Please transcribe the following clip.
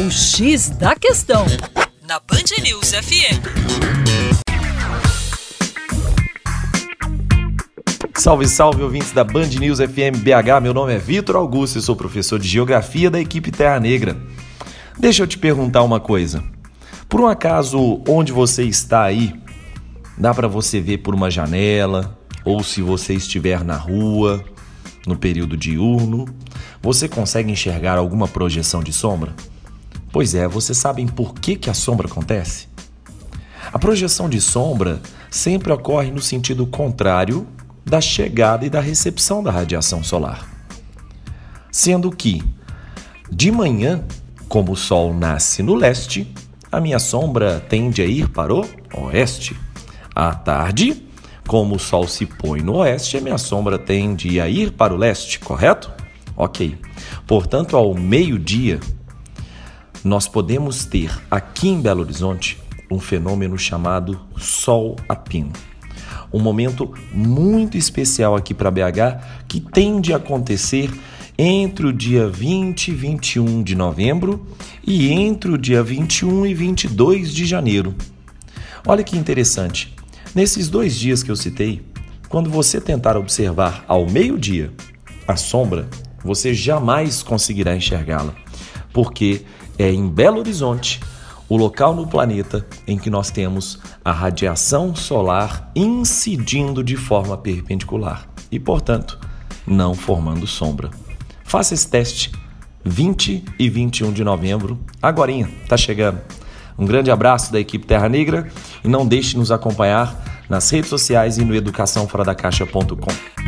O X da Questão, na Band News FM. Salve, salve, ouvintes da Band News FM BH. Meu nome é Vitor Augusto e sou professor de Geografia da equipe Terra Negra. Deixa eu te perguntar uma coisa. Por um acaso, onde você está aí, dá para você ver por uma janela, ou se você estiver na rua, no período diurno, você consegue enxergar alguma projeção de sombra? Pois é, vocês sabem por que, que a sombra acontece? A projeção de sombra sempre ocorre no sentido contrário da chegada e da recepção da radiação solar. Sendo que, de manhã, como o Sol nasce no leste, a minha sombra tende a ir para o oeste. À tarde, como o Sol se põe no oeste, a minha sombra tende a ir para o leste, correto? Ok. Portanto, ao meio-dia, nós podemos ter aqui em Belo Horizonte um fenômeno chamado Sol a Pino. Um momento muito especial aqui para BH que tende a acontecer entre o dia 20 e 21 de novembro e entre o dia 21 e 22 de janeiro. Olha que interessante. Nesses dois dias que eu citei, quando você tentar observar ao meio-dia a sombra, você jamais conseguirá enxergá-la, porque é em Belo Horizonte o local no planeta em que nós temos a radiação solar incidindo de forma perpendicular e, portanto, não formando sombra. Faça esse teste 20 e 21 de novembro, agora tá chegando. Um grande abraço da equipe Terra Negra e não deixe de nos acompanhar nas redes sociais e no educaçãoforadacaixa.com.